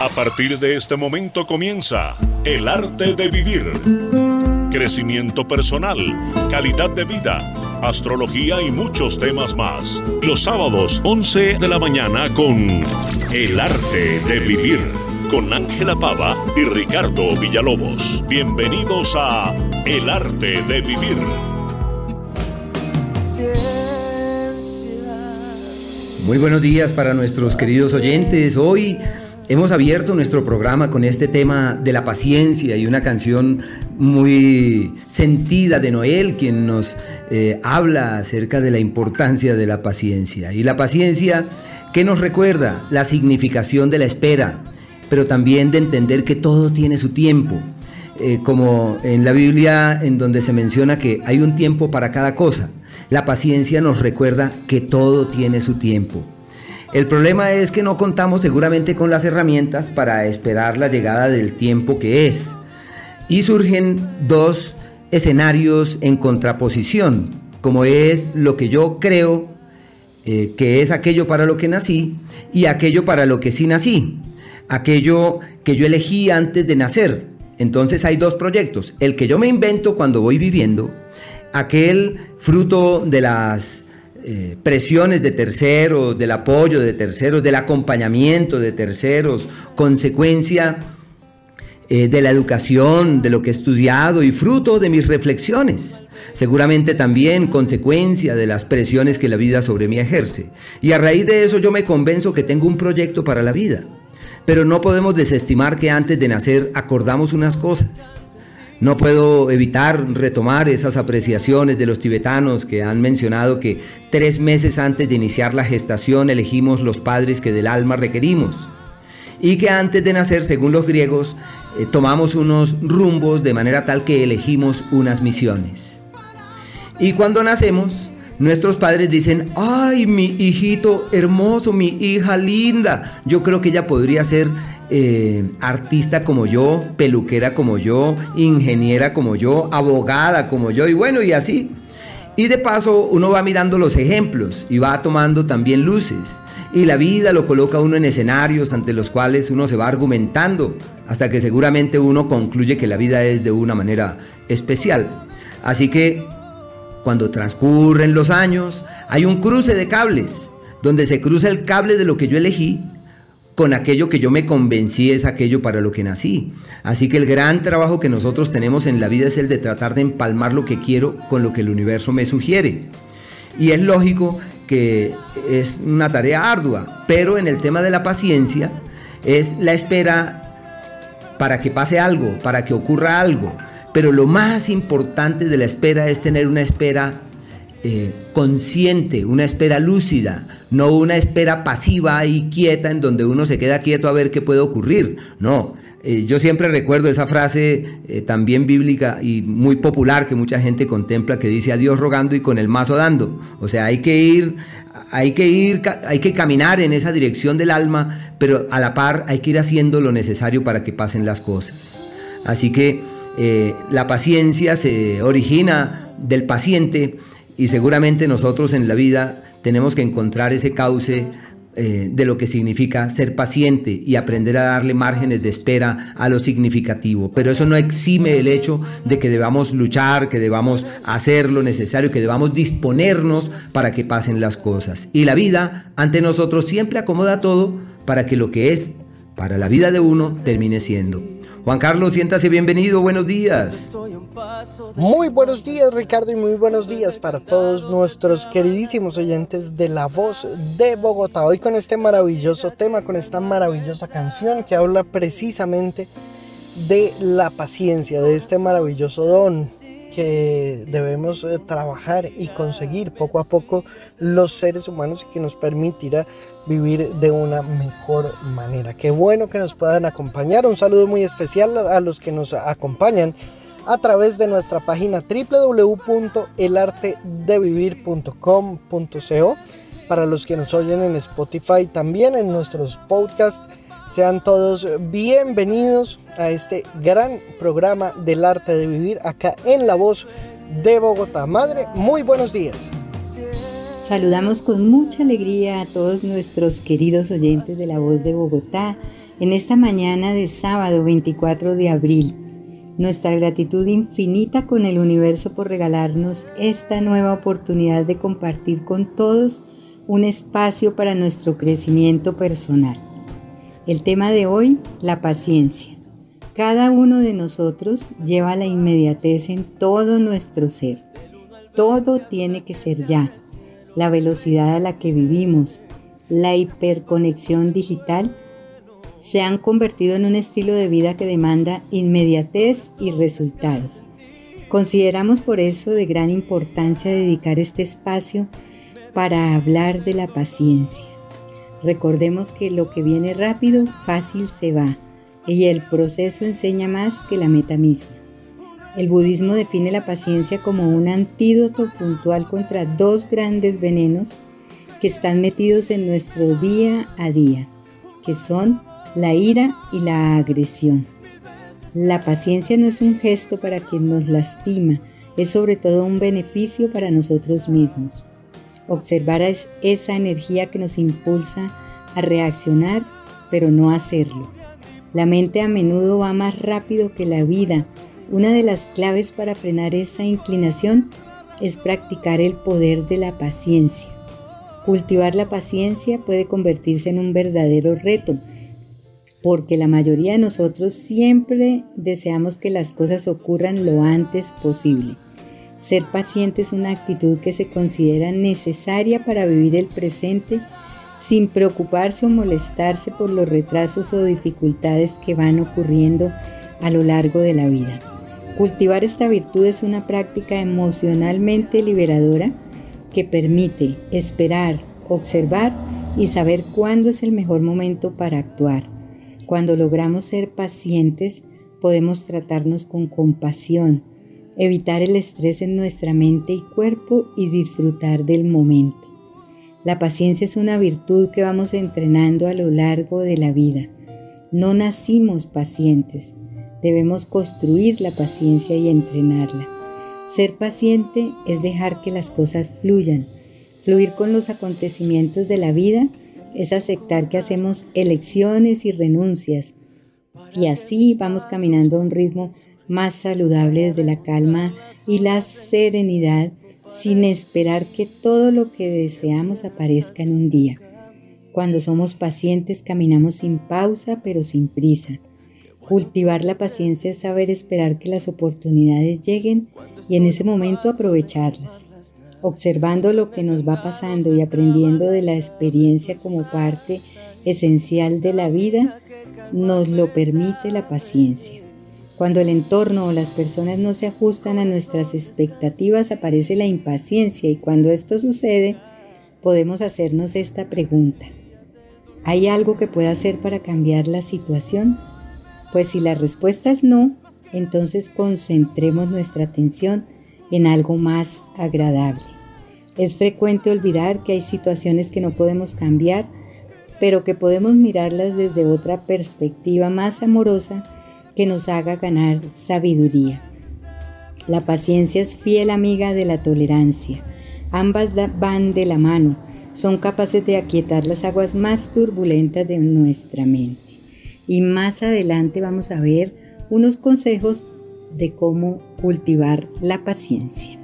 A partir de este momento comienza El arte de vivir. Crecimiento personal, calidad de vida, astrología y muchos temas más. Los sábados 11 de la mañana con El arte de vivir. Con Ángela Pava y Ricardo Villalobos. Bienvenidos a El arte de vivir. Muy buenos días para nuestros queridos oyentes. Hoy Hemos abierto nuestro programa con este tema de la paciencia y una canción muy sentida de Noel, quien nos eh, habla acerca de la importancia de la paciencia. Y la paciencia que nos recuerda la significación de la espera, pero también de entender que todo tiene su tiempo. Eh, como en la Biblia en donde se menciona que hay un tiempo para cada cosa. La paciencia nos recuerda que todo tiene su tiempo. El problema es que no contamos seguramente con las herramientas para esperar la llegada del tiempo que es. Y surgen dos escenarios en contraposición, como es lo que yo creo eh, que es aquello para lo que nací y aquello para lo que sí nací, aquello que yo elegí antes de nacer. Entonces hay dos proyectos, el que yo me invento cuando voy viviendo, aquel fruto de las eh, presiones de terceros, del apoyo de terceros, del acompañamiento de terceros, consecuencia eh, de la educación, de lo que he estudiado y fruto de mis reflexiones. Seguramente también consecuencia de las presiones que la vida sobre mí ejerce. Y a raíz de eso yo me convenzo que tengo un proyecto para la vida. Pero no podemos desestimar que antes de nacer acordamos unas cosas no puedo evitar retomar esas apreciaciones de los tibetanos que han mencionado que tres meses antes de iniciar la gestación elegimos los padres que del alma requerimos y que antes de nacer, según los griegos, eh, tomamos unos rumbos de manera tal que elegimos unas misiones. Y cuando nacemos, nuestros padres dicen, ay, mi hijito hermoso, mi hija linda, yo creo que ella podría ser eh, artista como yo, peluquera como yo, ingeniera como yo, abogada como yo, y bueno, y así. Y de paso uno va mirando los ejemplos y va tomando también luces. Y la vida lo coloca uno en escenarios ante los cuales uno se va argumentando hasta que seguramente uno concluye que la vida es de una manera especial. Así que cuando transcurren los años hay un cruce de cables donde se cruza el cable de lo que yo elegí con aquello que yo me convencí es aquello para lo que nací. Así que el gran trabajo que nosotros tenemos en la vida es el de tratar de empalmar lo que quiero con lo que el universo me sugiere. Y es lógico que es una tarea ardua, pero en el tema de la paciencia es la espera para que pase algo, para que ocurra algo. Pero lo más importante de la espera es tener una espera eh, consciente, una espera lúcida, no una espera pasiva y quieta en donde uno se queda quieto a ver qué puede ocurrir. No, eh, yo siempre recuerdo esa frase eh, también bíblica y muy popular que mucha gente contempla que dice a Dios rogando y con el mazo dando. O sea, hay que ir, hay que ir, hay que caminar en esa dirección del alma, pero a la par hay que ir haciendo lo necesario para que pasen las cosas. Así que la paciencia se origina del paciente y seguramente nosotros en la vida tenemos que encontrar ese cauce eh, de lo que significa ser paciente y aprender a darle márgenes de espera a lo significativo. Pero eso no exime el hecho de que debamos luchar, que debamos hacer lo necesario, que debamos disponernos para que pasen las cosas. Y la vida ante nosotros siempre acomoda todo para que lo que es para la vida de uno termine siendo. Juan Carlos, siéntase bienvenido, buenos días. Muy buenos días Ricardo y muy buenos días para todos nuestros queridísimos oyentes de La Voz de Bogotá. Hoy con este maravilloso tema, con esta maravillosa canción que habla precisamente de la paciencia, de este maravilloso don que debemos eh, trabajar y conseguir poco a poco los seres humanos y que nos permitirá vivir de una mejor manera. Qué bueno que nos puedan acompañar. Un saludo muy especial a los que nos acompañan a través de nuestra página www.elartedevivir.com.co. Para los que nos oyen en Spotify, también en nuestros podcasts sean todos bienvenidos a este gran programa del arte de vivir acá en La Voz de Bogotá. Madre, muy buenos días. Saludamos con mucha alegría a todos nuestros queridos oyentes de La Voz de Bogotá en esta mañana de sábado 24 de abril. Nuestra gratitud infinita con el universo por regalarnos esta nueva oportunidad de compartir con todos un espacio para nuestro crecimiento personal. El tema de hoy, la paciencia. Cada uno de nosotros lleva la inmediatez en todo nuestro ser. Todo tiene que ser ya. La velocidad a la que vivimos, la hiperconexión digital se han convertido en un estilo de vida que demanda inmediatez y resultados. Consideramos por eso de gran importancia dedicar este espacio para hablar de la paciencia. Recordemos que lo que viene rápido, fácil se va, y el proceso enseña más que la meta misma. El budismo define la paciencia como un antídoto puntual contra dos grandes venenos que están metidos en nuestro día a día, que son la ira y la agresión. La paciencia no es un gesto para quien nos lastima, es sobre todo un beneficio para nosotros mismos. Observar es esa energía que nos impulsa a reaccionar, pero no hacerlo. La mente a menudo va más rápido que la vida. Una de las claves para frenar esa inclinación es practicar el poder de la paciencia. Cultivar la paciencia puede convertirse en un verdadero reto, porque la mayoría de nosotros siempre deseamos que las cosas ocurran lo antes posible. Ser paciente es una actitud que se considera necesaria para vivir el presente sin preocuparse o molestarse por los retrasos o dificultades que van ocurriendo a lo largo de la vida. Cultivar esta virtud es una práctica emocionalmente liberadora que permite esperar, observar y saber cuándo es el mejor momento para actuar. Cuando logramos ser pacientes, podemos tratarnos con compasión, evitar el estrés en nuestra mente y cuerpo y disfrutar del momento. La paciencia es una virtud que vamos entrenando a lo largo de la vida. No nacimos pacientes, debemos construir la paciencia y entrenarla. Ser paciente es dejar que las cosas fluyan. Fluir con los acontecimientos de la vida es aceptar que hacemos elecciones y renuncias. Y así vamos caminando a un ritmo más saludable desde la calma y la serenidad sin esperar que todo lo que deseamos aparezca en un día. Cuando somos pacientes caminamos sin pausa pero sin prisa. Cultivar la paciencia es saber esperar que las oportunidades lleguen y en ese momento aprovecharlas. Observando lo que nos va pasando y aprendiendo de la experiencia como parte esencial de la vida, nos lo permite la paciencia. Cuando el entorno o las personas no se ajustan a nuestras expectativas aparece la impaciencia y cuando esto sucede podemos hacernos esta pregunta. ¿Hay algo que pueda hacer para cambiar la situación? Pues si la respuesta es no, entonces concentremos nuestra atención en algo más agradable. Es frecuente olvidar que hay situaciones que no podemos cambiar, pero que podemos mirarlas desde otra perspectiva más amorosa que nos haga ganar sabiduría. La paciencia es fiel amiga de la tolerancia. Ambas van de la mano, son capaces de aquietar las aguas más turbulentas de nuestra mente. Y más adelante vamos a ver unos consejos de cómo cultivar la paciencia.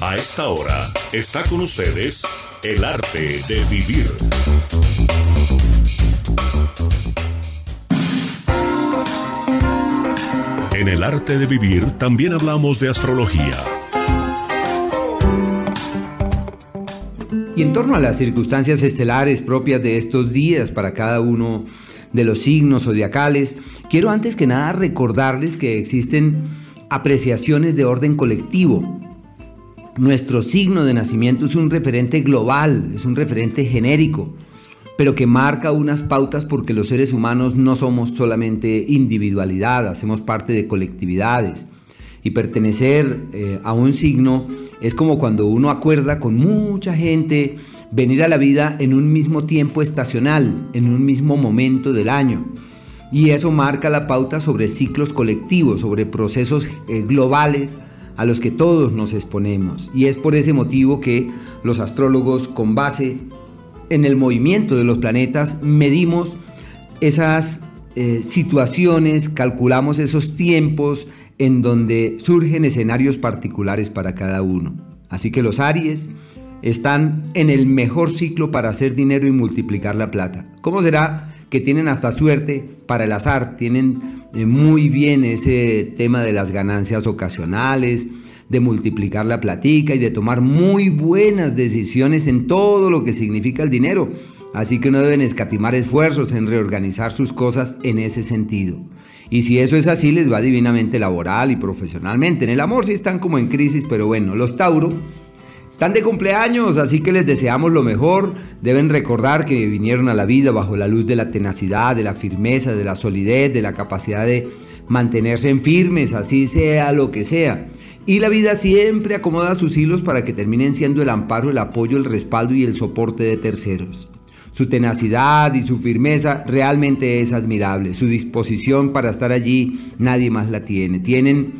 A esta hora está con ustedes el arte de vivir. En el arte de vivir también hablamos de astrología. Y en torno a las circunstancias estelares propias de estos días para cada uno de los signos zodiacales, quiero antes que nada recordarles que existen apreciaciones de orden colectivo. Nuestro signo de nacimiento es un referente global, es un referente genérico pero que marca unas pautas porque los seres humanos no somos solamente individualidad, hacemos parte de colectividades. Y pertenecer eh, a un signo es como cuando uno acuerda con mucha gente venir a la vida en un mismo tiempo estacional, en un mismo momento del año. Y eso marca la pauta sobre ciclos colectivos, sobre procesos eh, globales a los que todos nos exponemos. Y es por ese motivo que los astrólogos con base en el movimiento de los planetas medimos esas eh, situaciones, calculamos esos tiempos en donde surgen escenarios particulares para cada uno. Así que los Aries están en el mejor ciclo para hacer dinero y multiplicar la plata. ¿Cómo será que tienen hasta suerte para el azar? Tienen eh, muy bien ese tema de las ganancias ocasionales, de multiplicar la platica y de tomar muy buenas decisiones en todo lo que significa el dinero. Así que no deben escatimar esfuerzos en reorganizar sus cosas en ese sentido. Y si eso es así, les va divinamente laboral y profesionalmente. En el amor sí están como en crisis, pero bueno, los Tauro están de cumpleaños, así que les deseamos lo mejor. Deben recordar que vinieron a la vida bajo la luz de la tenacidad, de la firmeza, de la solidez, de la capacidad de mantenerse en firmes, así sea lo que sea. Y la vida siempre acomoda sus hilos para que terminen siendo el amparo, el apoyo, el respaldo y el soporte de terceros. Su tenacidad y su firmeza realmente es admirable. Su disposición para estar allí nadie más la tiene. Tienen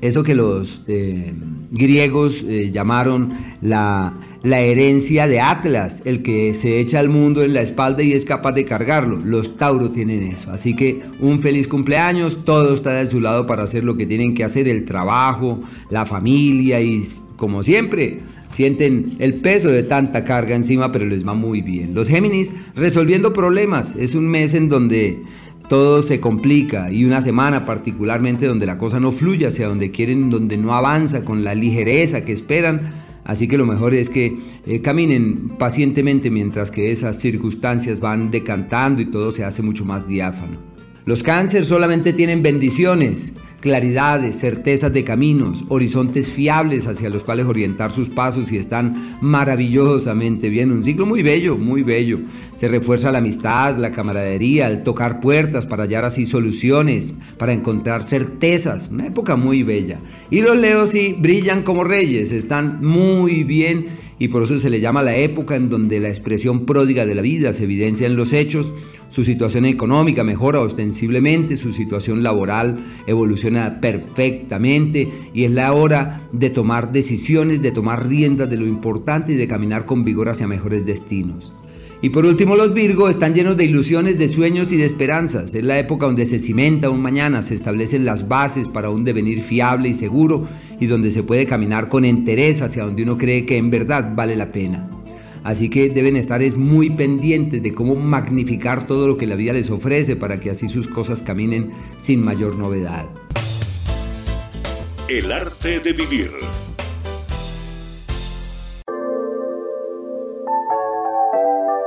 eso que los eh, griegos eh, llamaron la, la, herencia de Atlas, el que se echa al mundo en la espalda y es capaz de cargarlo. Los Tauro tienen eso. Así que un feliz cumpleaños, todo está de su lado para hacer lo que tienen que hacer, el trabajo, la familia y como siempre, sienten el peso de tanta carga encima, pero les va muy bien. Los Géminis resolviendo problemas. Es un mes en donde todo se complica y una semana particularmente donde la cosa no fluye hacia donde quieren, donde no avanza con la ligereza que esperan. Así que lo mejor es que eh, caminen pacientemente mientras que esas circunstancias van decantando y todo se hace mucho más diáfano. Los cánceres solamente tienen bendiciones claridades, certezas de caminos, horizontes fiables hacia los cuales orientar sus pasos y están maravillosamente bien. Un ciclo muy bello, muy bello. Se refuerza la amistad, la camaradería, el tocar puertas para hallar así soluciones, para encontrar certezas. Una época muy bella. Y los leos sí brillan como reyes, están muy bien y por eso se le llama la época en donde la expresión pródiga de la vida se evidencia en los hechos, su situación económica mejora ostensiblemente, su situación laboral evoluciona perfectamente y es la hora de tomar decisiones, de tomar riendas de lo importante y de caminar con vigor hacia mejores destinos. Y por último, los Virgo están llenos de ilusiones, de sueños y de esperanzas. Es la época donde se cimenta un mañana, se establecen las bases para un devenir fiable y seguro y donde se puede caminar con entereza hacia donde uno cree que en verdad vale la pena. Así que deben estar es muy pendientes de cómo magnificar todo lo que la vida les ofrece para que así sus cosas caminen sin mayor novedad. El arte de vivir.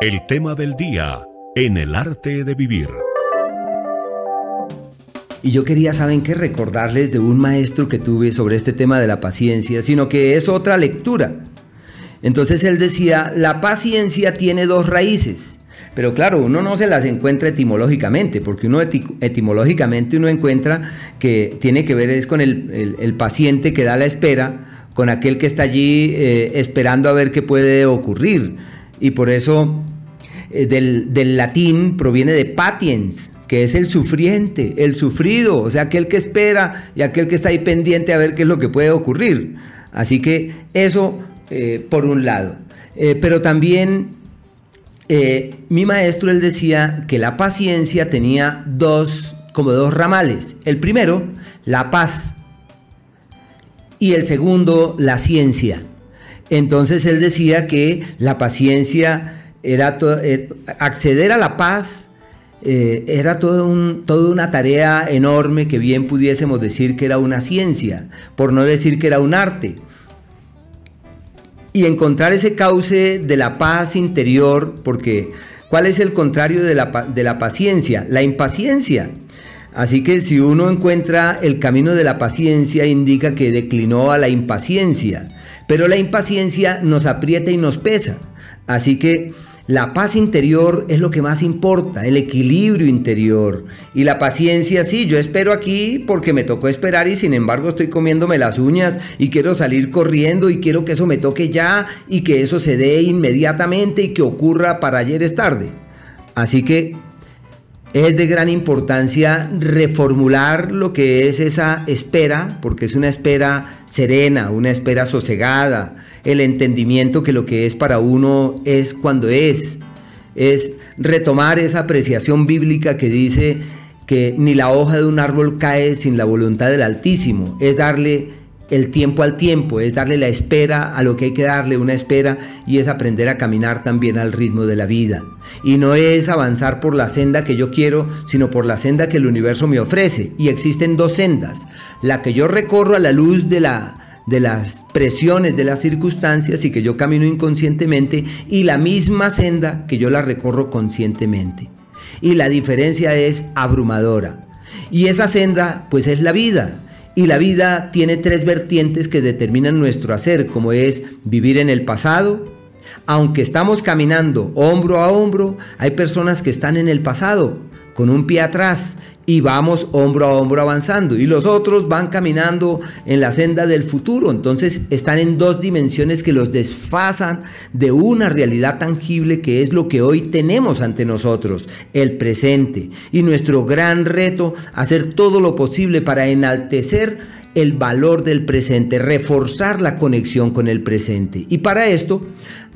El tema del día en el arte de vivir. Y yo quería, ¿saben qué? Recordarles de un maestro que tuve sobre este tema de la paciencia, sino que es otra lectura. Entonces él decía, la paciencia tiene dos raíces. Pero claro, uno no se las encuentra etimológicamente, porque uno etimológicamente uno encuentra que tiene que ver es con el, paciente que da la espera, con aquel que está allí eh, esperando a ver qué puede ocurrir. Y por eso eh, del, latín proviene de patiens, que es el sufriente, el sufrido, o sea, aquel que espera y aquel que está ahí pendiente a ver qué es lo que puede ocurrir. Así que eso eh, por un lado. Eh, pero también mi maestro, él decía que la paciencia tenía dos, como dos ramales. El primero, la paz. Y el segundo, la ciencia. Entonces él decía que la paciencia era eh, acceder a la paz eh, era todo un, toda una tarea enorme que bien pudiésemos decir que era una ciencia, por no decir que era un arte. Y encontrar ese cauce de la paz interior, porque ¿cuál es el contrario de la, de la paciencia? La impaciencia. Así que si uno encuentra el camino de la paciencia, indica que declinó a la impaciencia. Pero la impaciencia nos aprieta y nos pesa. Así que la paz interior es lo que más importa, el equilibrio interior. Y la paciencia, sí, yo espero aquí porque me tocó esperar y sin embargo estoy comiéndome las uñas y quiero salir corriendo y quiero que eso me toque ya y que eso se dé inmediatamente y que ocurra para ayer es tarde. Así que es de gran importancia reformular lo que es esa espera, porque es una espera serena, una espera sosegada, el entendimiento que lo que es para uno es cuando es. Es retomar esa apreciación bíblica que dice que ni la hoja de un árbol cae sin la voluntad del Altísimo. Es darle el tiempo al tiempo, es darle la espera a lo que hay que darle una espera y es aprender a caminar también al ritmo de la vida. Y no es avanzar por la senda que yo quiero, sino por la senda que el universo me ofrece. Y existen dos sendas, la que yo recorro a la luz de la de las presiones de las circunstancias y que yo camino inconscientemente y la misma senda que yo la recorro conscientemente. Y la diferencia es abrumadora. Y esa senda pues es la vida. Y la vida tiene tres vertientes que determinan nuestro hacer, como es vivir en el pasado. Aunque estamos caminando hombro a hombro, hay personas que están en el pasado, con un pie atrás, y vamos hombro a hombro avanzando y los otros van caminando en la senda del futuro. Entonces están en dos dimensiones que los desfasan de una realidad tangible que es lo que hoy tenemos ante nosotros, el presente. Y nuestro gran reto, hacer todo lo posible para enaltecer el valor del presente, reforzar la conexión con el presente. Y para esto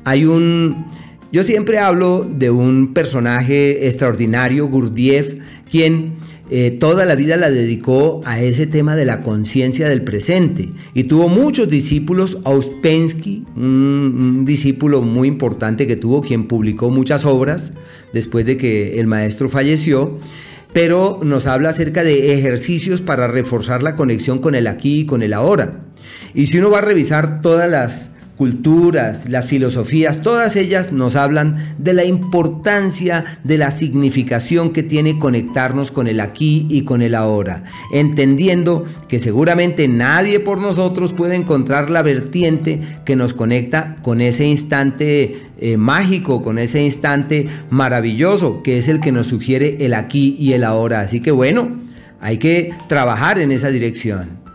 hay un... Yo siempre hablo de un personaje extraordinario, Gurdjieff, quien eh, toda la vida la dedicó a ese tema de la conciencia del presente y tuvo muchos discípulos. Auspensky, un, discípulo muy importante que tuvo, quien publicó muchas obras después de que el maestro falleció, pero nos habla acerca de ejercicios para reforzar la conexión con el aquí y con el ahora. Y si uno va a revisar todas las culturas, las filosofías, todas ellas nos hablan de la importancia de la significación que tiene conectarnos con el aquí y con el ahora, entendiendo que seguramente nadie por nosotros puede encontrar la vertiente que nos conecta con ese instante eh, mágico, con ese instante maravilloso, que es el que nos sugiere el aquí y el ahora. Así que bueno, hay que trabajar en esa dirección.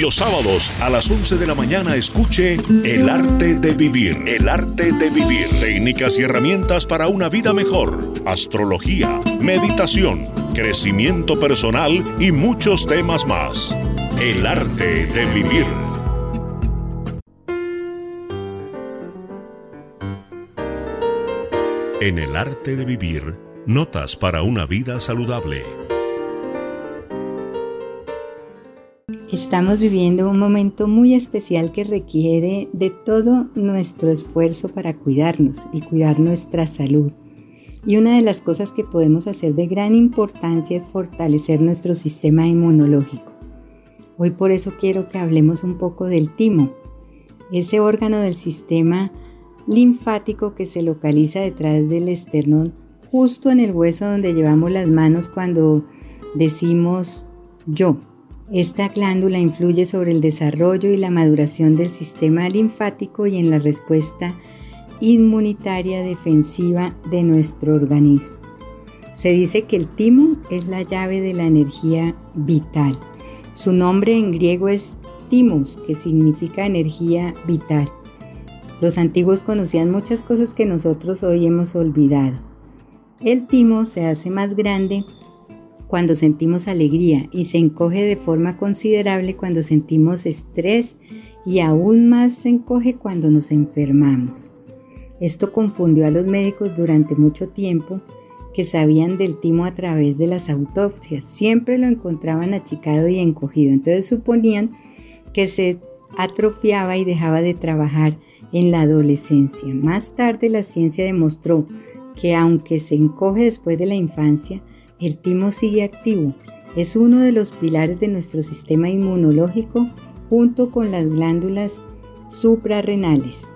Los sábados a las 11 de la mañana escuche El arte de vivir. El arte de vivir. Técnicas y herramientas para una vida mejor. Astrología, meditación, crecimiento personal y muchos temas más. El arte de vivir. En el arte de vivir, notas para una vida saludable. Estamos viviendo un momento muy especial que requiere de todo nuestro esfuerzo para cuidarnos y cuidar nuestra salud. Y una de las cosas que podemos hacer de gran importancia es fortalecer nuestro sistema inmunológico. Hoy por eso quiero que hablemos un poco del timo, ese órgano del sistema linfático que se localiza detrás del esternón, justo en el hueso donde llevamos las manos cuando decimos yo. Esta glándula influye sobre el desarrollo y la maduración del sistema linfático y en la respuesta inmunitaria defensiva de nuestro organismo. Se dice que el timo es la llave de la energía vital. Su nombre en griego es timos, que significa energía vital. Los antiguos conocían muchas cosas que nosotros hoy hemos olvidado. El timo se hace más grande cuando sentimos alegría y se encoge de forma considerable cuando sentimos estrés y aún más se encoge cuando nos enfermamos. Esto confundió a los médicos durante mucho tiempo que sabían del timo a través de las autopsias. Siempre lo encontraban achicado y encogido. Entonces suponían que se atrofiaba y dejaba de trabajar en la adolescencia. Más tarde la ciencia demostró que aunque se encoge después de la infancia, el timo sigue activo. Es uno de los pilares de nuestro sistema inmunológico junto con las glándulas suprarrenales.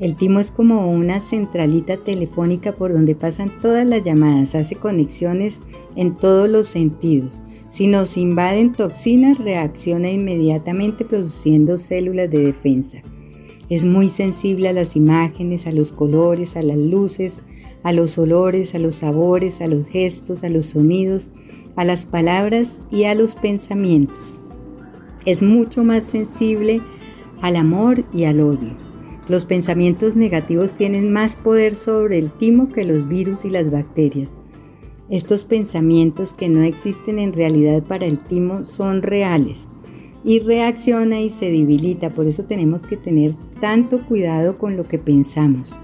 El timo es como una centralita telefónica por donde pasan todas las llamadas, hace conexiones en todos los sentidos. Si nos invaden toxinas, reacciona inmediatamente produciendo células de defensa. Es muy sensible a las imágenes, a los colores, a las luces, a los olores, a los sabores, a los gestos, a los sonidos, a las palabras y a los pensamientos. Es mucho más sensible al amor y al odio. Los pensamientos negativos tienen más poder sobre el timo que los virus y las bacterias. Estos pensamientos que no existen en realidad para el timo son reales. Y reacciona y se debilita. Por eso tenemos que tener tanto cuidado con lo que pensamos,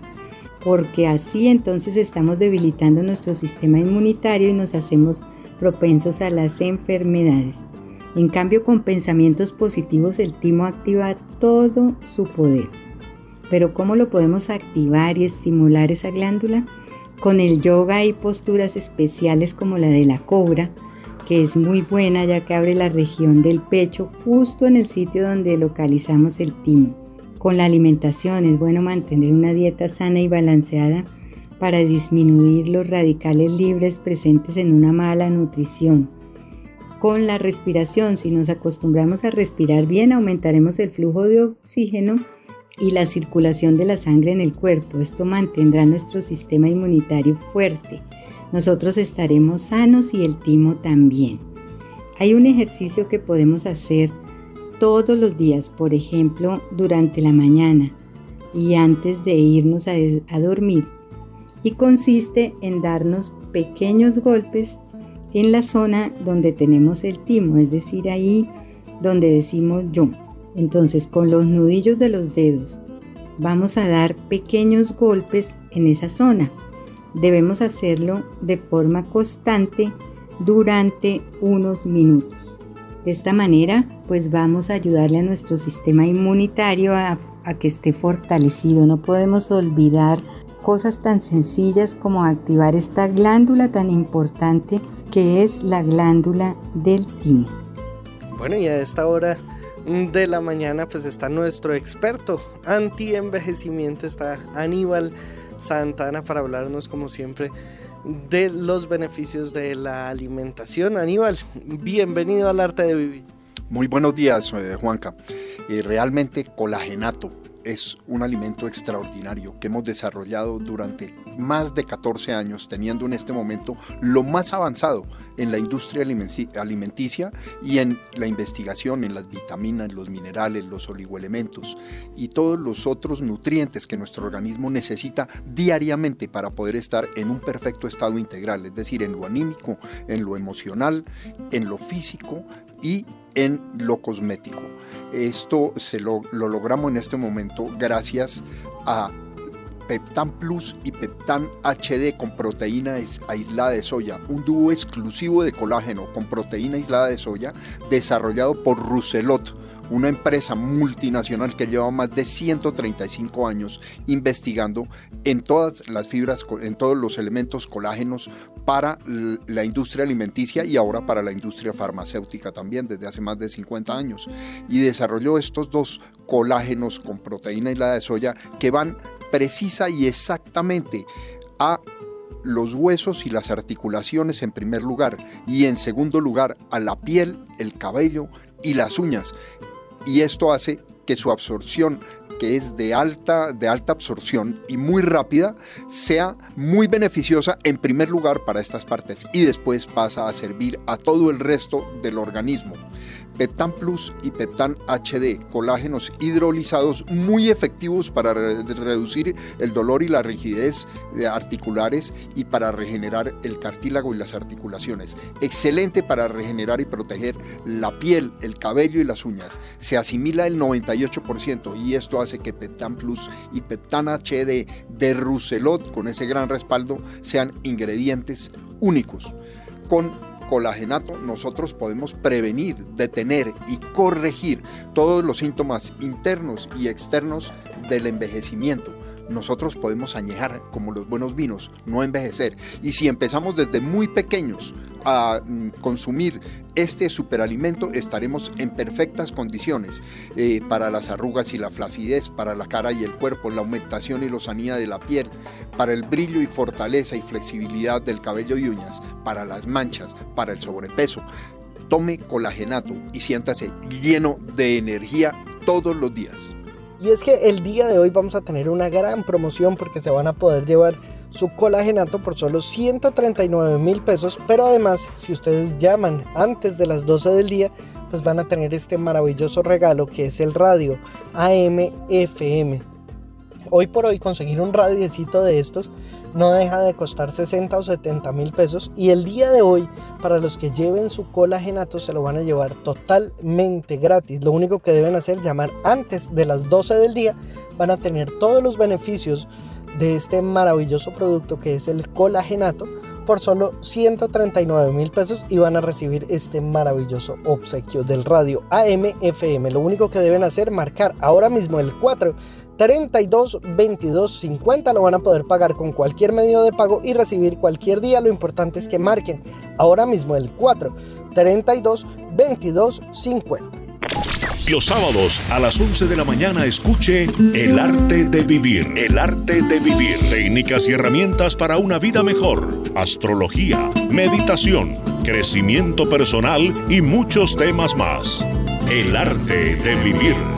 porque así entonces estamos debilitando nuestro sistema inmunitario y nos hacemos propensos a las enfermedades. En cambio, con pensamientos positivos el timo activa todo su poder. Pero ¿cómo lo podemos activar y estimular esa glándula? Con el yoga hay posturas especiales como la de la cobra, que es muy buena ya que abre la región del pecho justo en el sitio donde localizamos el timo. Con la alimentación es bueno mantener una dieta sana y balanceada para disminuir los radicales libres presentes en una mala nutrición. Con la respiración, si nos acostumbramos a respirar bien, aumentaremos el flujo de oxígeno y la circulación de la sangre en el cuerpo. Esto mantendrá nuestro sistema inmunitario fuerte nosotros estaremos sanos y el timo también. Hay un ejercicio que podemos hacer todos los días, por ejemplo, durante la mañana y antes de irnos a, dormir, y consiste en darnos pequeños golpes en la zona donde tenemos el timo, es decir, ahí donde decimos yo. Entonces, con los nudillos de los dedos, vamos a dar pequeños golpes en esa zona Debemos hacerlo de forma constante durante unos minutos. De esta manera, pues vamos a ayudarle a nuestro sistema inmunitario a, que esté fortalecido. No podemos olvidar cosas tan sencillas como activar esta glándula tan importante que es la glándula del timo. Bueno, y a esta hora de la mañana pues está nuestro experto anti-envejecimiento, está Aníbal Santana para hablarnos como siempre de los beneficios de la alimentación. Aníbal, bienvenido al arte de vivir. Muy buenos días, eh, Juanca. Eh, realmente colagenato es un alimento extraordinario que hemos desarrollado durante más de 14 años, teniendo en este momento lo más avanzado en la industria alimenticia y en la investigación en las vitaminas, los minerales, los oligoelementos y todos los otros nutrientes que nuestro organismo necesita diariamente para poder estar en un perfecto estado integral, es decir, en lo anímico, en lo emocional, en lo físico y en lo cosmético. Esto se lo, logramos en este momento gracias a Peptan Plus y Peptan HD con proteína aislada de soya, un dúo exclusivo de colágeno con proteína aislada de soya desarrollado por Rousselot una empresa multinacional que lleva más de 135 años investigando en todas las fibras, en todos los elementos colágenos para la industria alimenticia y ahora para la industria farmacéutica también desde hace más de 50 años. Y desarrolló estos dos colágenos con proteína la de soya que van precisa y exactamente a los huesos y las articulaciones en primer lugar y en segundo lugar a la piel, el cabello y las uñas y esto hace que su absorción que es de alta, de alta absorción y muy rápida, sea muy beneficiosa en primer lugar para estas partes y después pasa a servir a todo el resto del organismo. Peptan Plus y Peptan HD, colágenos hidrolizados muy efectivos para reducir el dolor y la rigidez articulares y para regenerar el cartílago y las articulaciones. Excelente para regenerar y proteger la piel, el cabello y las uñas. Se asimila el 98% y esto hace que Peptan Plus y Peptan HD de Rousselot con ese gran respaldo sean ingredientes únicos. Con colagenato nosotros podemos prevenir, detener y corregir todos los síntomas internos y externos del envejecimiento nosotros podemos añejar como los buenos vinos, no envejecer. Y si empezamos desde muy pequeños a mm, consumir este superalimento, estaremos en perfectas condiciones eh, para las arrugas y la flacidez, para la cara y el cuerpo, la aumentación y lozanía de la piel, para el brillo y fortaleza y flexibilidad del cabello y uñas, para las manchas, para el sobrepeso. Tome colagenato y siéntase lleno de energía todos los días. Y es que el día de hoy vamos a tener una gran promoción porque se van a poder llevar su colagenato por solo 139 mil pesos. Pero además, si ustedes llaman antes de las 12 del día, pues van a tener este maravilloso regalo que es el radio AM FM. Hoy por hoy conseguir un radiecito de estos no deja de costar 60 o 70 mil pesos y el día de hoy para los que lleven su colagenato se lo van a llevar totalmente gratis. Lo único que deben hacer es llamar antes de las 12 del día, van a tener todos los beneficios de este maravilloso producto que es el colagenato por solo 139 mil pesos y van a recibir este maravilloso obsequio del radio AM FM. Lo único que deben hacer marcar ahora mismo el 4 32 22 50 lo van a poder pagar con cualquier medio de pago y recibir cualquier día. Lo importante es que marquen ahora mismo el 4 32 22 50. Los sábados a las 11 de la mañana escuche El arte de vivir. El arte de vivir. Técnicas y herramientas para una vida mejor. Astrología, meditación, crecimiento personal y muchos temas más. El arte de vivir.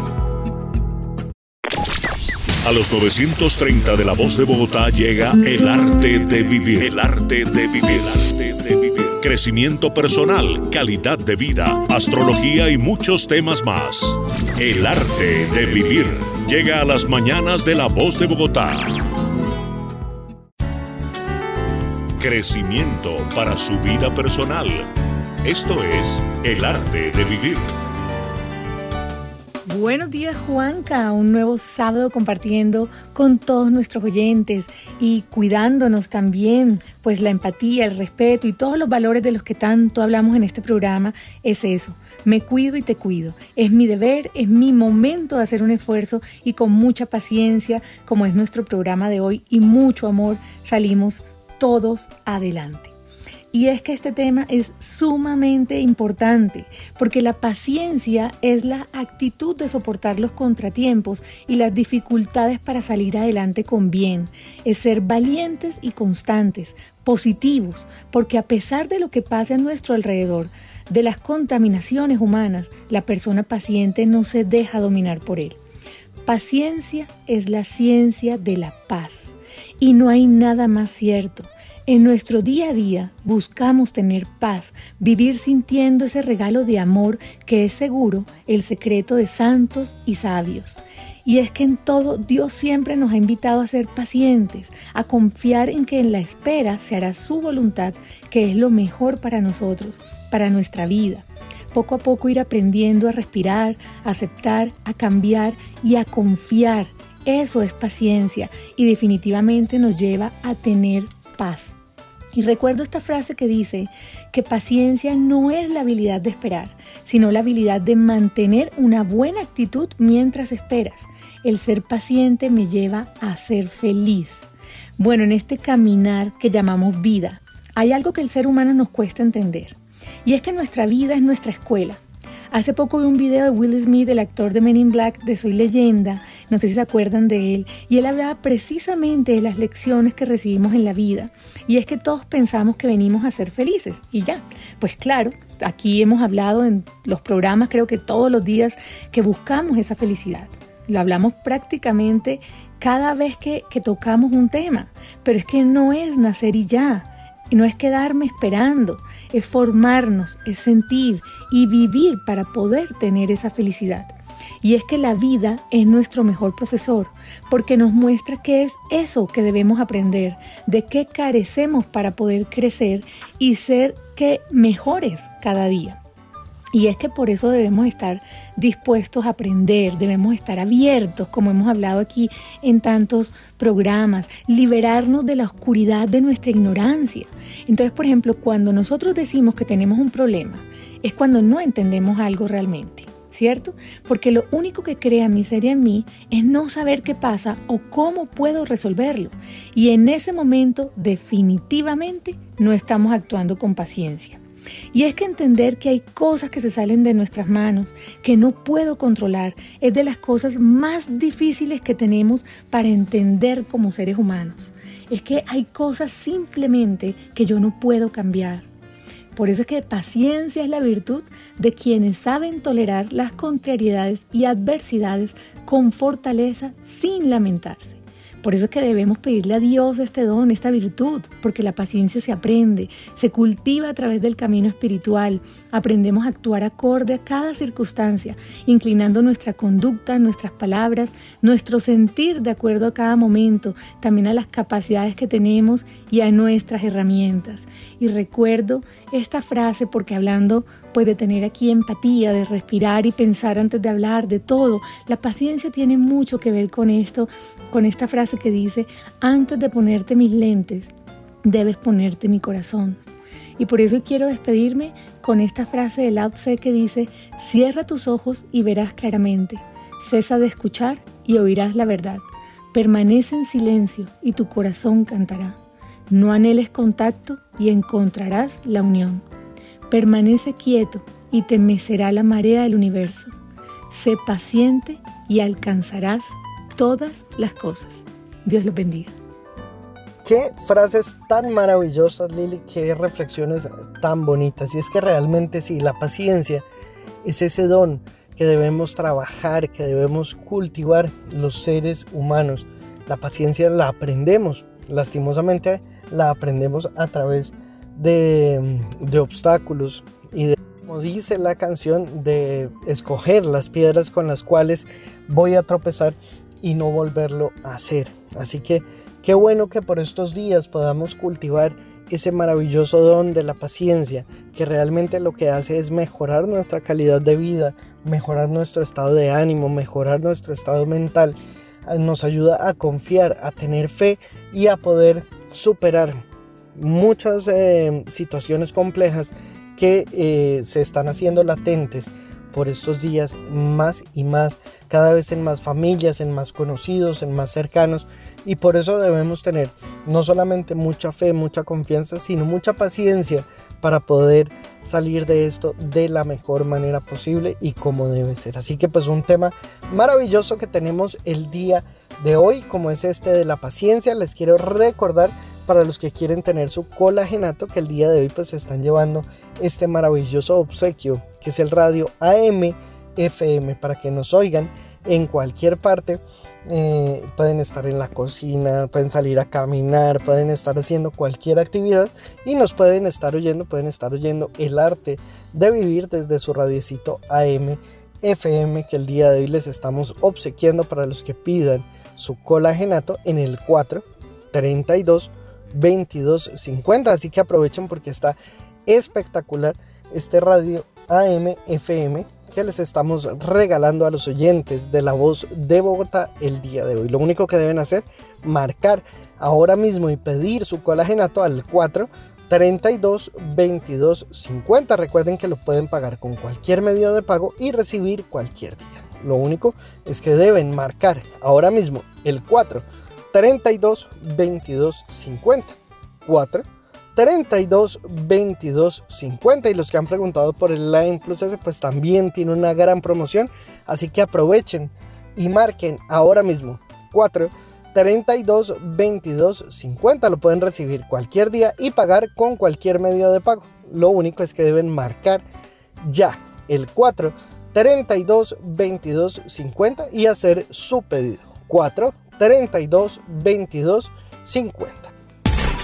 A los 930 de la voz de Bogotá llega El arte de vivir. El arte de vivir. El arte de vivir crecimiento personal, calidad de vida, astrología y muchos temas más. El arte de vivir llega a las mañanas de La Voz de Bogotá. Crecimiento para su vida personal. Esto es El arte de vivir. Buenos días Juanca, un nuevo sábado compartiendo con todos nuestros oyentes y cuidándonos también, pues la empatía, el respeto y todos los valores de los que tanto hablamos en este programa es eso. Me cuido y te cuido. Es mi deber, es mi momento de hacer un esfuerzo y con mucha paciencia, como es nuestro programa de hoy y mucho amor, salimos todos adelante. Y es que este tema es sumamente importante, porque la paciencia es la actitud de soportar los contratiempos y las dificultades para salir adelante con bien. Es ser valientes y constantes, positivos, porque a pesar de lo que pasa a nuestro alrededor, de las contaminaciones humanas, la persona paciente no se deja dominar por él. Paciencia es la ciencia de la paz. Y no hay nada más cierto. En nuestro día a día buscamos tener paz, vivir sintiendo ese regalo de amor que es seguro el secreto de santos y sabios. Y es que en todo Dios siempre nos ha invitado a ser pacientes, a confiar en que en la espera se hará su voluntad, que es lo mejor para nosotros, para nuestra vida. Poco a poco ir aprendiendo a respirar, a aceptar, a cambiar y a confiar. Eso es paciencia y definitivamente nos lleva a tener paz. Y recuerdo esta frase que dice que paciencia no es la habilidad de esperar, sino la habilidad de mantener una buena actitud mientras esperas. El ser paciente me lleva a ser feliz. Bueno, en este caminar que llamamos vida, hay algo que el ser humano nos cuesta entender. Y es que nuestra vida es nuestra escuela. Hace poco vi un video de Will Smith, el actor de Men in Black de Soy Leyenda, no sé si se acuerdan de él, y él hablaba precisamente de las lecciones que recibimos en la vida. Y es que todos pensamos que venimos a ser felices, y ya. Pues claro, aquí hemos hablado en los programas, creo que todos los días, que buscamos esa felicidad. Lo hablamos prácticamente cada vez que, que tocamos un tema, pero es que no es nacer y ya y no es quedarme esperando, es formarnos, es sentir y vivir para poder tener esa felicidad. Y es que la vida es nuestro mejor profesor, porque nos muestra qué es eso que debemos aprender, de qué carecemos para poder crecer y ser que mejores cada día. Y es que por eso debemos estar dispuestos a aprender, debemos estar abiertos, como hemos hablado aquí en tantos programas, liberarnos de la oscuridad de nuestra ignorancia. Entonces, por ejemplo, cuando nosotros decimos que tenemos un problema, es cuando no entendemos algo realmente. ¿Cierto? Porque lo único que crea miseria en mí es no saber qué pasa o cómo puedo resolverlo. Y en ese momento definitivamente no estamos actuando con paciencia. Y es que entender que hay cosas que se salen de nuestras manos, que no puedo controlar, es de las cosas más difíciles que tenemos para entender como seres humanos. Es que hay cosas simplemente que yo no puedo cambiar. Por eso es que paciencia es la virtud de quienes saben tolerar las contrariedades y adversidades con fortaleza sin lamentarse. Por eso es que debemos pedirle a Dios este don, esta virtud, porque la paciencia se aprende, se cultiva a través del camino espiritual. Aprendemos a actuar acorde a cada circunstancia, inclinando nuestra conducta, nuestras palabras, nuestro sentir de acuerdo a cada momento, también a las capacidades que tenemos y a nuestras herramientas. Y recuerdo esta frase porque hablando puede tener aquí empatía, de respirar y pensar antes de hablar, de todo. La paciencia tiene mucho que ver con esto, con esta frase que dice, antes de ponerte mis lentes, debes ponerte mi corazón. Y por eso quiero despedirme con esta frase de Lao que dice, cierra tus ojos y verás claramente, cesa de escuchar y oirás la verdad, permanece en silencio y tu corazón cantará. No anheles contacto y encontrarás la unión. Permanece quieto y te mecerá la marea del universo. Sé paciente y alcanzarás todas las cosas. Dios los bendiga. Qué frases tan maravillosas, Lili, qué reflexiones tan bonitas. Y es que realmente sí, la paciencia es ese don que debemos trabajar, que debemos cultivar los seres humanos. La paciencia la aprendemos, lastimosamente la aprendemos a través de, obstáculos y de, como dice la canción, de escoger las piedras con las cuales voy a tropezar y no volverlo a hacer. Así que qué bueno que por estos días podamos cultivar ese maravilloso don de la paciencia, que realmente lo que hace es mejorar nuestra calidad de vida, mejorar nuestro estado de ánimo, mejorar nuestro estado mental, nos ayuda a confiar, a tener fe y a poder superar muchas eh, situaciones complejas que eh, se están haciendo latentes por estos días más y más, cada vez en más familias, en más conocidos, en más cercanos. Y por eso debemos tener no solamente mucha fe, mucha confianza, sino mucha paciencia para poder salir de esto de la mejor manera posible y como debe ser. Así que pues un tema maravilloso que tenemos el día de hoy, como es este de la paciencia, les quiero recordar para los que quieren tener su colagenato que el día de hoy pues están llevando este maravilloso obsequio que es el radio AM FM para que nos oigan en cualquier parte. Eh, pueden estar en la cocina, pueden salir a caminar, pueden estar haciendo cualquier actividad y nos pueden estar oyendo, pueden estar oyendo el arte de vivir desde su radiecito AM FM que el día de hoy les estamos obsequiando para los que pidan su colagenato en el 432 2250. Así que aprovechen porque está espectacular este radio AM FM que les estamos regalando a los oyentes de la voz de Bogotá el día de hoy. Lo único que deben hacer, marcar ahora mismo y pedir su colagenato al 4 32 22 50. Recuerden que lo pueden pagar con cualquier medio de pago y recibir cualquier día. Lo único es que deben marcar ahora mismo el 4 32 22 50. 4 32 22 50 y los que han preguntado por el Line Plus S pues también tiene una gran promoción así que aprovechen y marquen ahora mismo 4 32 22 50 lo pueden recibir cualquier día y pagar con cualquier medio de pago. Lo único es que deben marcar ya el 4 32 22 50 y hacer su pedido. 4 32 22 50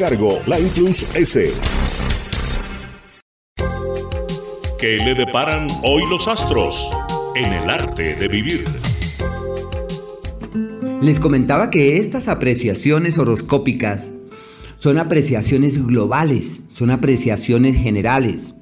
cargo, la Plus S. ¿Qué le deparan hoy los astros en el arte de vivir? Les comentaba que estas apreciaciones horoscópicas son apreciaciones globales, son apreciaciones generales,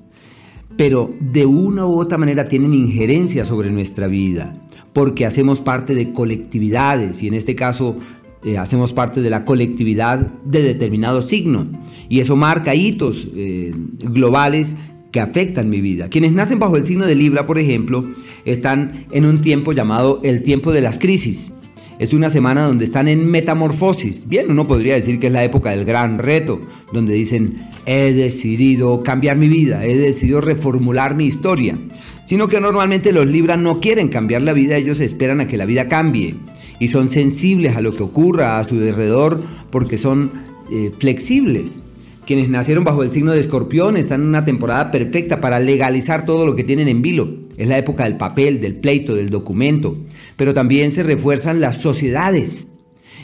pero de una u otra manera tienen injerencia sobre nuestra vida, porque hacemos parte de colectividades y en este caso eh, hacemos parte de la colectividad de determinado signo y eso marca hitos eh, globales que afectan mi vida. Quienes nacen bajo el signo de Libra, por ejemplo, están en un tiempo llamado el tiempo de las crisis. Es una semana donde están en metamorfosis. Bien, uno podría decir que es la época del gran reto, donde dicen, he decidido cambiar mi vida, he decidido reformular mi historia. Sino que normalmente los Libras no quieren cambiar la vida, ellos esperan a que la vida cambie. Y son sensibles a lo que ocurra a su alrededor porque son eh, flexibles. Quienes nacieron bajo el signo de escorpión están en una temporada perfecta para legalizar todo lo que tienen en vilo. Es la época del papel, del pleito, del documento. Pero también se refuerzan las sociedades.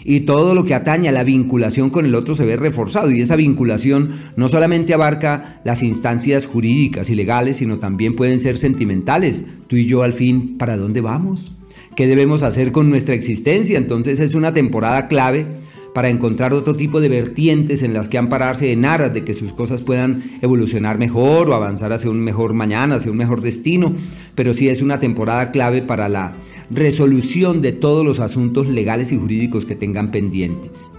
Y todo lo que atañe a la vinculación con el otro se ve reforzado. Y esa vinculación no solamente abarca las instancias jurídicas y legales, sino también pueden ser sentimentales. Tú y yo al fin, ¿para dónde vamos? ¿Qué debemos hacer con nuestra existencia? Entonces es una temporada clave para encontrar otro tipo de vertientes en las que ampararse en aras de que sus cosas puedan evolucionar mejor o avanzar hacia un mejor mañana, hacia un mejor destino, pero sí es una temporada clave para la resolución de todos los asuntos legales y jurídicos que tengan pendientes.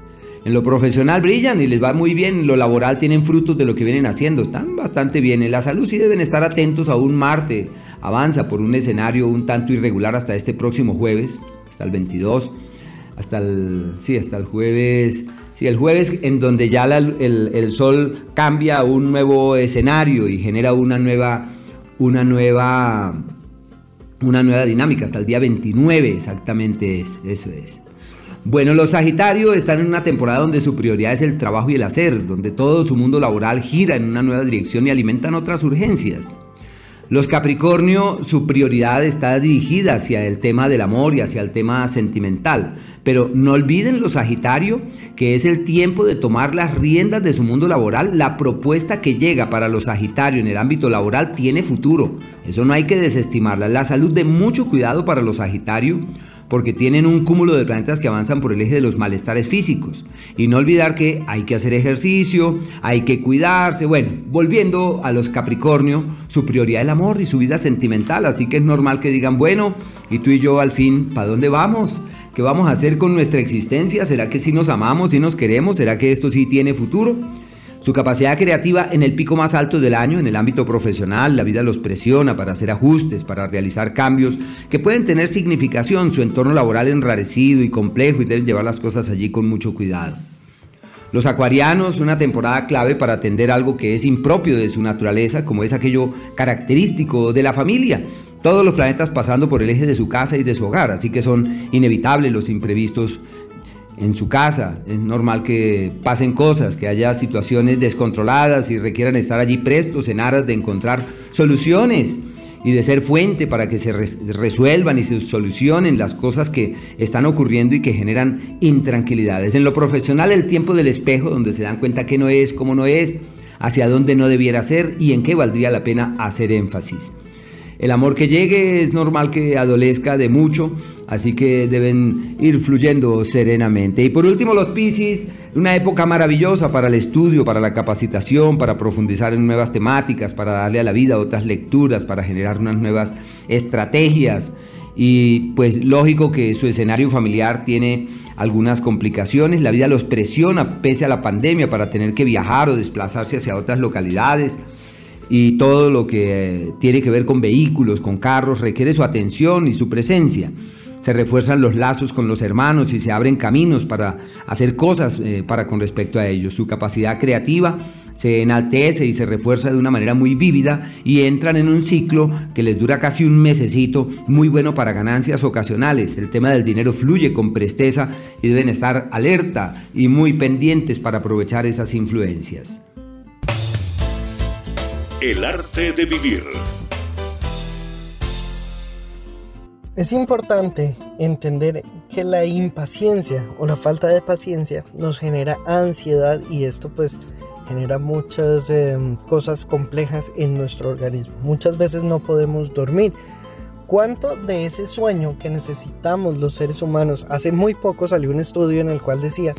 En lo profesional brillan y les va muy bien, en lo laboral tienen frutos de lo que vienen haciendo, están bastante bien. En la salud sí deben estar atentos a un Marte, avanza por un escenario un tanto irregular hasta este próximo jueves, hasta el 22 hasta el, sí, hasta el jueves, sí, el jueves en donde ya el, sol cambia un nuevo escenario y genera una nueva, una nueva, una nueva dinámica, hasta el día 29 exactamente es, eso es. Bueno, los Sagitarios están en una temporada donde su prioridad es el trabajo y el hacer, donde todo su mundo laboral gira en una nueva dirección y alimentan otras urgencias. Los Capricornio, su prioridad está dirigida hacia el tema del amor y hacia el tema sentimental. Pero no olviden los Sagitario que es el tiempo de tomar las riendas de su mundo laboral. La propuesta que llega para los Sagitario en el ámbito laboral tiene futuro. Eso no hay que desestimarla. La salud de mucho cuidado para los Sagitario porque tienen un cúmulo de planetas que avanzan por el eje de los malestares físicos. Y no olvidar que hay que hacer ejercicio, hay que cuidarse. Bueno, volviendo a los Capricornio, su prioridad es el amor y su vida sentimental, así que es normal que digan, bueno, y tú y yo al fin, ¿para dónde vamos? ¿Qué vamos a hacer con nuestra existencia? ¿Será que sí nos amamos, sí nos queremos? ¿Será que esto sí tiene futuro? Su capacidad creativa en el pico más alto del año, en el ámbito profesional, la vida los presiona para hacer ajustes, para realizar cambios que pueden tener significación, su entorno laboral enrarecido y complejo y deben llevar las cosas allí con mucho cuidado. Los acuarianos, una temporada clave para atender algo que es impropio de su naturaleza, como es aquello característico de la familia. Todos los planetas pasando por el eje de su casa y de su hogar, así que son inevitables los imprevistos en su casa. Es normal que pasen cosas, que haya situaciones descontroladas y requieran estar allí prestos en aras de encontrar soluciones y de ser fuente para que se resuelvan y se solucionen las cosas que están ocurriendo y que generan intranquilidades. En lo profesional, el tiempo del espejo, donde se dan cuenta que no es, cómo no es, hacia dónde no debiera ser y en qué valdría la pena hacer énfasis. El amor que llegue es normal que adolezca de mucho, así que deben ir fluyendo serenamente. Y por último, los Piscis, una época maravillosa para el estudio, para la capacitación, para profundizar en nuevas temáticas, para darle a la vida otras lecturas, para generar unas nuevas estrategias. Y pues lógico que su escenario familiar tiene algunas complicaciones, la vida los presiona pese a la pandemia para tener que viajar o desplazarse hacia otras localidades y todo lo que tiene que ver con vehículos, con carros, requiere su atención y su presencia. Se refuerzan los lazos con los hermanos y se abren caminos para hacer cosas eh, para con respecto a ellos. Su capacidad creativa se enaltece y se refuerza de una manera muy vívida y entran en un ciclo que les dura casi un mesecito, muy bueno para ganancias ocasionales. El tema del dinero fluye con presteza y deben estar alerta y muy pendientes para aprovechar esas influencias. El arte de vivir. Es importante entender que la impaciencia o la falta de paciencia nos genera ansiedad y esto pues genera muchas em, cosas complejas en nuestro organismo. Muchas veces no podemos dormir. ¿Cuánto de ese sueño que necesitamos los seres humanos? Hace muy poco salió un estudio en el cual decía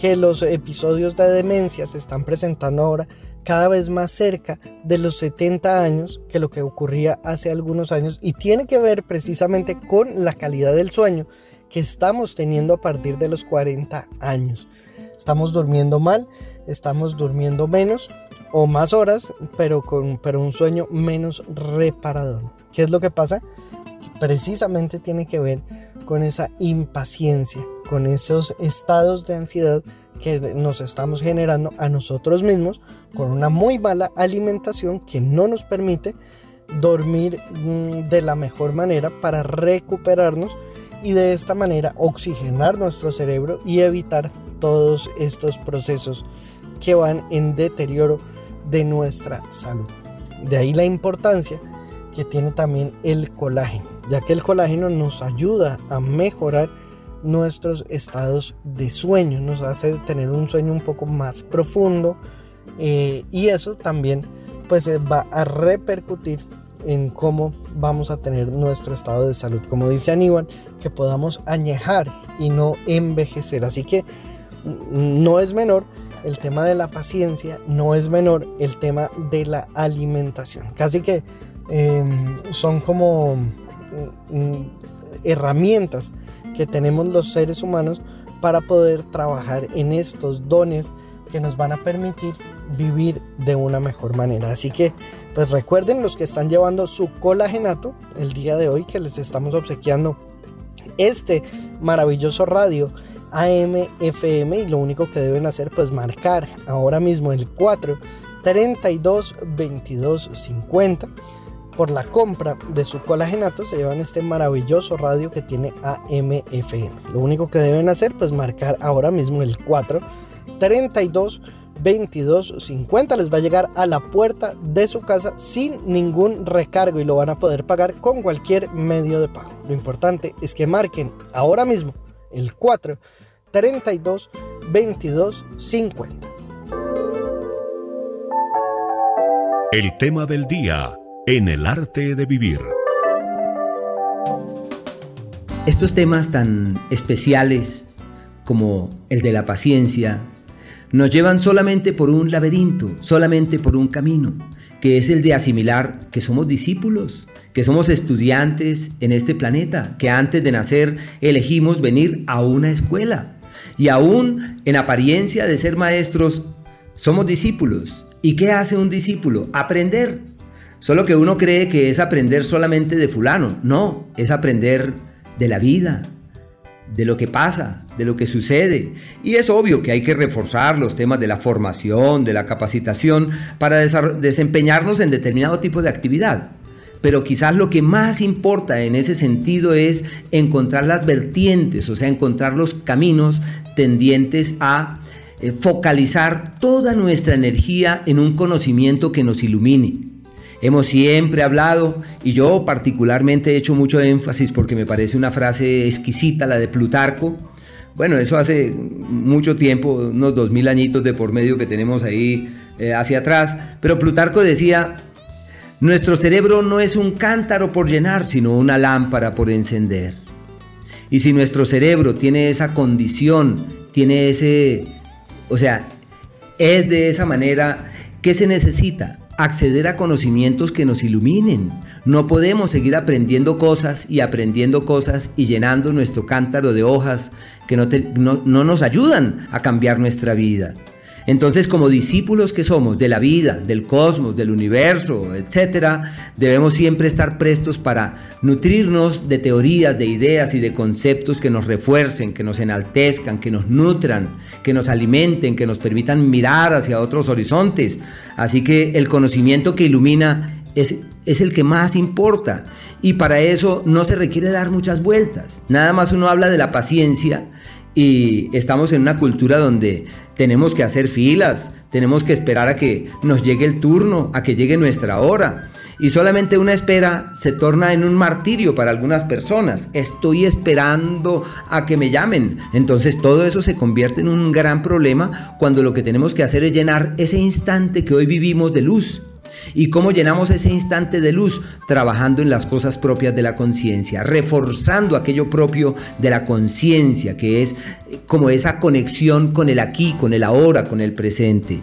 que los episodios de demencia se están presentando ahora cada vez más cerca de los 70 años que lo que ocurría hace algunos años y tiene que ver precisamente con la calidad del sueño que estamos teniendo a partir de los 40 años. Estamos durmiendo mal, estamos durmiendo menos o más horas, pero con pero un sueño menos reparador. ¿Qué es lo que pasa? Precisamente tiene que ver con esa impaciencia, con esos estados de ansiedad que nos estamos generando a nosotros mismos con una muy mala alimentación que no nos permite dormir mm, de la mejor manera para recuperarnos y de esta manera oxigenar nuestro cerebro y evitar todos estos procesos que van en deterioro de nuestra salud. De ahí la importancia que tiene también el colágeno, ya que el colágeno nos ayuda a mejorar nuestros estados de sueño, nos hace tener un sueño un poco más profundo eh, y eso también pues eh, va a repercutir en cómo vamos a tener nuestro estado de salud. Como dice Aníbal, que podamos añejar y no envejecer. Así que mm, no es menor el tema de la paciencia, no es menor el tema de la alimentación. Casi que em, son como mm, mm, herramientas que tenemos los seres humanos para poder trabajar en estos dones que nos van a permitir vivir de una mejor manera. Así que, pues recuerden los que están llevando su colagenato el día de hoy que les estamos obsequiando este maravilloso radio AM/FM y lo único que deben hacer pues marcar ahora mismo el 4 32 22 50 por la compra de su colagenato se llevan este maravilloso radio que tiene AM/FM. Lo único que deben hacer pues marcar ahora mismo el 4 32 22 50 les va a llegar a la puerta de su casa sin ningún recargo y lo van a poder pagar con cualquier medio de pago. Lo importante es que marquen ahora mismo el 4 32 22 50. El tema del día en el arte de vivir. Estos temas tan especiales como el de la paciencia nos llevan solamente por un laberinto, solamente por un camino, que es el de asimilar que somos discípulos, que somos estudiantes en este planeta, que antes de nacer elegimos venir a una escuela y aún en apariencia de ser maestros, somos discípulos. ¿Y qué hace un discípulo? Aprender. Solo que uno cree que es aprender solamente de fulano. No, es aprender de la vida, de lo que pasa, de lo que sucede. Y es obvio que hay que reforzar los temas de la formación, de la capacitación, para desempeñarnos en determinado tipo de actividad. Pero quizás lo que más importa en ese sentido es encontrar las vertientes, o sea, encontrar los caminos tendientes a eh, focalizar toda nuestra energía en un conocimiento que nos ilumine Hemos siempre hablado, y yo particularmente he hecho mucho énfasis porque me parece una frase exquisita, la de Plutarco. Bueno, eso hace mucho tiempo, unos dos mil añitos de por medio que tenemos ahí eh, hacia atrás, pero Plutarco decía, nuestro cerebro no es un cántaro por llenar, sino una lámpara por encender. Y si nuestro cerebro tiene esa condición, tiene ese, o sea, es de esa manera, ¿qué se necesita? Acceder a conocimientos que nos iluminen. No podemos seguir aprendiendo cosas y aprendiendo cosas y llenando nuestro cántaro de hojas que no, no, nos ayudan a cambiar nuestra vida. Entonces, como discípulos que somos de la vida, del cosmos, del universo, etc., debemos siempre estar prestos para nutrirnos de teorías, de ideas y de conceptos que nos refuercen, que nos enaltezcan, que nos nutran, que nos alimenten, que nos permitan mirar hacia otros horizontes. Así que el conocimiento que ilumina es, es, el que más importa. Y para eso no se requiere dar muchas vueltas. Nada más uno habla de la paciencia y estamos en una cultura donde tenemos que hacer filas, tenemos que esperar a que nos llegue el turno, a que llegue nuestra hora. Y solamente una espera se torna en un martirio para algunas personas. Estoy esperando a que me llamen. Entonces todo eso se convierte en un gran problema cuando lo que tenemos que hacer es llenar ese instante que hoy vivimos de luz. ¿Y cómo llenamos ese instante de luz? Trabajando en las cosas propias de la conciencia, reforzando aquello propio de la conciencia, que es como esa conexión con el aquí, con el ahora, con el presente.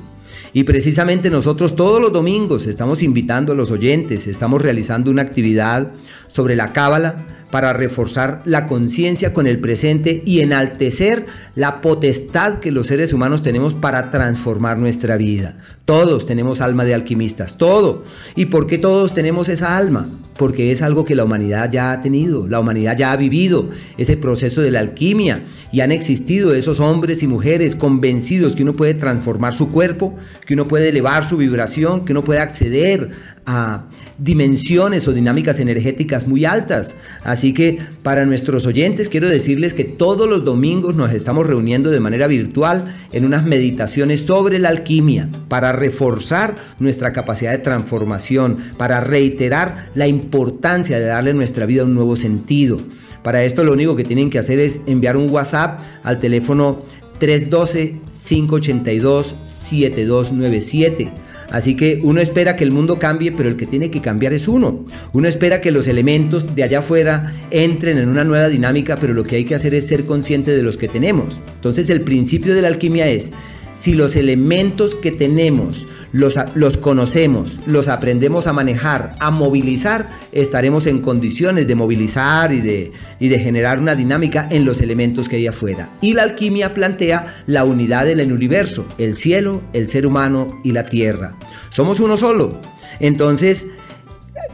Y precisamente nosotros todos los domingos estamos invitando a los oyentes, estamos realizando una actividad sobre la cábala para reforzar la conciencia con el presente y enaltecer la potestad que los seres humanos tenemos para transformar nuestra vida. Todos tenemos alma de alquimistas, todo. ¿Y por qué todos tenemos esa alma? Porque es algo que la humanidad ya ha tenido, la humanidad ya ha vivido ese proceso de la alquimia y han existido esos hombres y mujeres convencidos que uno puede transformar su cuerpo, que uno puede elevar su vibración, que uno puede acceder a dimensiones o dinámicas energéticas muy altas. Así que para nuestros oyentes quiero decirles que todos los domingos nos estamos reuniendo de manera virtual en unas meditaciones sobre la alquimia para reforzar nuestra capacidad de transformación, para reiterar la importancia de darle a nuestra vida un nuevo sentido. Para esto lo único que tienen que hacer es enviar un WhatsApp al teléfono 312 582 7297 Así que uno espera que el mundo cambie, pero el que tiene que cambiar es uno. Uno espera que los elementos de allá afuera entren en una nueva dinámica, pero lo que hay que hacer es ser consciente de los que tenemos. Entonces el principio de la alquimia es, si los elementos que tenemos los, conocemos, los aprendemos a manejar, a movilizar, estaremos en condiciones de movilizar y de, y de generar una dinámica en los elementos que hay afuera. Y la alquimia plantea la unidad del universo, el cielo, el ser humano y la tierra. Somos uno solo. Entonces,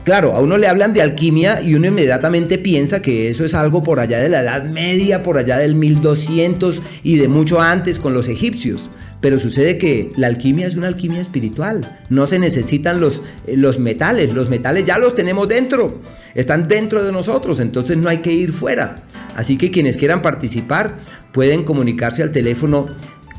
Claro, a uno le hablan de alquimia y uno inmediatamente piensa que eso es algo por allá de la Edad Media, por allá del 1200 y de mucho antes con los egipcios. Pero sucede que la alquimia es una alquimia espiritual. No se necesitan los, eh, los metales. Los metales ya los tenemos dentro. Están dentro de nosotros. Entonces no hay que ir fuera. Así que quienes quieran participar pueden comunicarse al teléfono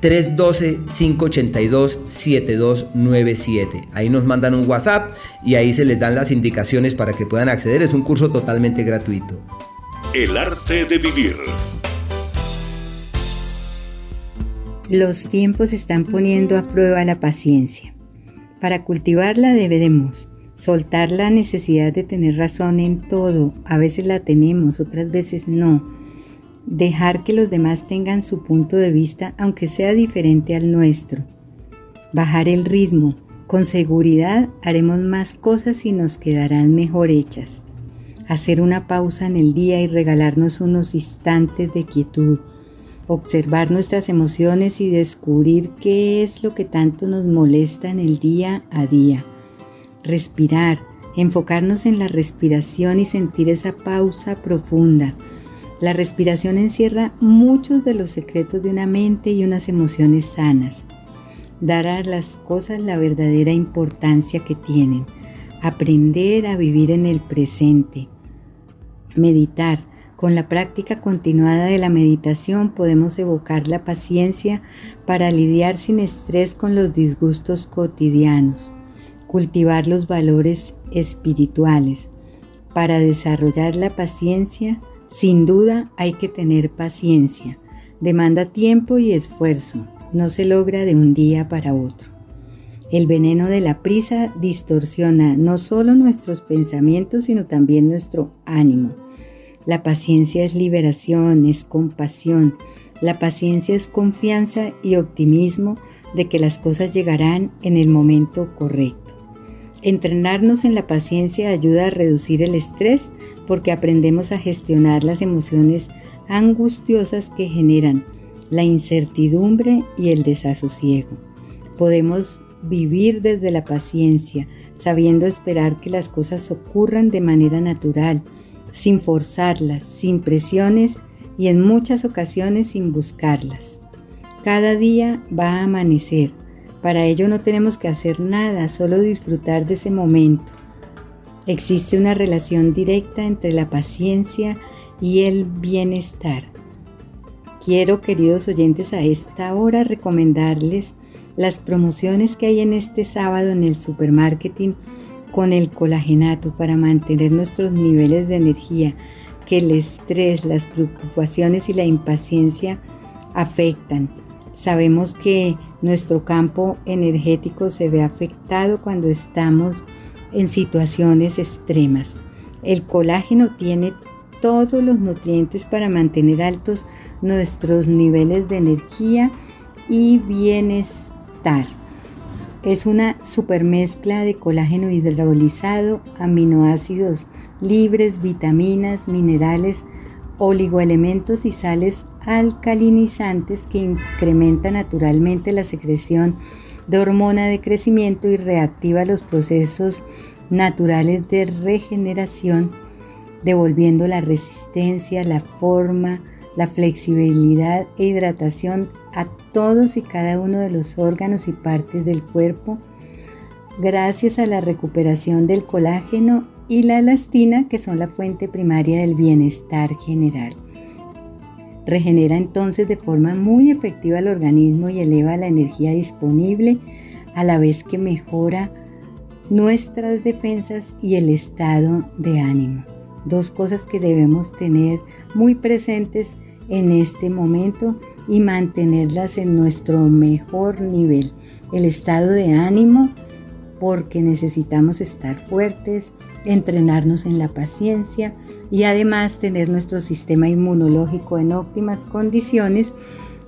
312-582-7297. Ahí nos mandan un WhatsApp y ahí se les dan las indicaciones para que puedan acceder. Es un curso totalmente gratuito. El arte de vivir. Los tiempos están poniendo a prueba la paciencia. Para cultivarla debemos soltar la necesidad de tener razón en todo. A veces la tenemos, otras veces no. Dejar que los demás tengan su punto de vista aunque sea diferente al nuestro. Bajar el ritmo. Con seguridad haremos más cosas y nos quedarán mejor hechas. Hacer una pausa en el día y regalarnos unos instantes de quietud observar nuestras emociones y descubrir qué es lo que tanto nos molesta en el día a día. Respirar, enfocarnos en la respiración y sentir esa pausa profunda. La respiración encierra muchos de los secretos de una mente y unas emociones sanas. Dar a las cosas la verdadera importancia que tienen. Aprender a vivir en el presente. Meditar con la práctica continuada de la meditación podemos evocar la paciencia para lidiar sin estrés con los disgustos cotidianos, cultivar los valores espirituales. Para desarrollar la paciencia, sin duda hay que tener paciencia. Demanda tiempo y esfuerzo. No se logra de un día para otro. El veneno de la prisa distorsiona no solo nuestros pensamientos, sino también nuestro ánimo la paciencia es liberación, es compasión. La paciencia es confianza y optimismo de que las cosas llegarán en el momento correcto. Entrenarnos en la paciencia ayuda a reducir el estrés porque aprendemos a gestionar las emociones angustiosas que generan la incertidumbre y el desasosiego. Podemos vivir desde la paciencia, sabiendo esperar que las cosas ocurran de manera natural, sin forzarlas, sin presiones y en muchas ocasiones sin buscarlas. Cada día va a amanecer. Para ello no tenemos que hacer nada, solo disfrutar de ese momento. Existe una relación directa entre la paciencia y el bienestar. Quiero, queridos oyentes, a esta hora recomendarles las promociones que hay en este sábado en el supermarketing con el colagenato para mantener nuestros niveles de energía que el estrés, las preocupaciones y la impaciencia afectan. Sabemos que nuestro campo energético se ve afectado cuando estamos en situaciones extremas. El colágeno tiene todos los nutrientes para mantener altos nuestros niveles de energía y bienestar. Es una supermezcla de colágeno hidrolizado, aminoácidos libres, vitaminas, minerales, oligoelementos y sales alcalinizantes que incrementa naturalmente la secreción de hormona de crecimiento y reactiva los procesos naturales de regeneración, devolviendo la resistencia, la forma, la flexibilidad e hidratación a todos y cada uno de los órganos y partes del cuerpo, gracias a la recuperación del colágeno y la elastina, que son la fuente primaria del bienestar general. Regenera entonces de forma muy efectiva el organismo y eleva la energía disponible a la vez que mejora nuestras defensas y el estado de ánimo. Dos cosas que debemos tener muy presentes en este momento y mantenerlas en nuestro mejor nivel. El estado de ánimo porque necesitamos estar fuertes, entrenarnos en la paciencia y además tener nuestro sistema inmunológico en óptimas condiciones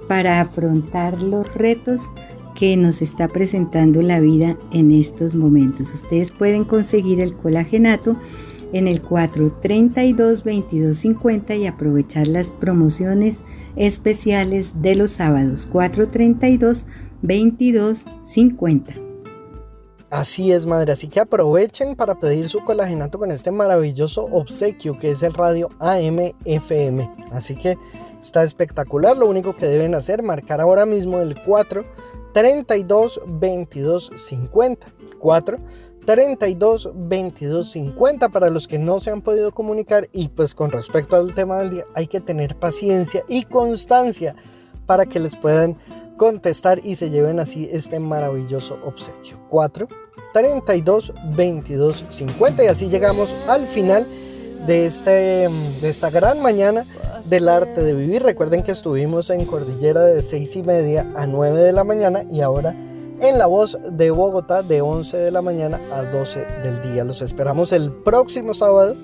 para afrontar los retos que nos está presentando la vida en estos momentos. Ustedes pueden conseguir el colagenato en el 432 2250 y aprovechar las promociones especiales de los sábados 432 2250. Así es, madre. Así que aprovechen para pedir su colagenato con este maravilloso obsequio que es el radio AM-FM. Así que está espectacular. Lo único que deben hacer, marcar ahora mismo el 4 32 22 50. 4 32 22 50 para los que no se han podido comunicar. Y pues con respecto al tema del día, hay que tener paciencia y constancia para que les puedan contestar y se lleven así este maravilloso obsequio. 4 32 22 50 y así llegamos al final de, este, de esta gran mañana del arte de vivir. Recuerden que estuvimos en Cordillera de 6 y media a 9 de la mañana y ahora en La Voz de Bogotá de 11 de la mañana a 12 del día. Los esperamos el próximo sábado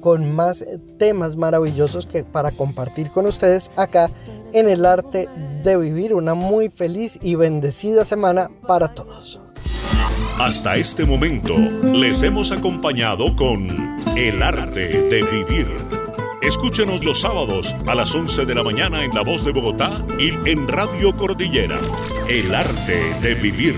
con más temas maravillosos que para compartir con ustedes acá en el arte de vivir. Una muy feliz y bendecida semana para todos. Hasta este momento les hemos acompañado con El arte de vivir. Escúchenos los sábados a las 11 de la mañana en La Voz de Bogotá y en Radio Cordillera. El arte de vivir.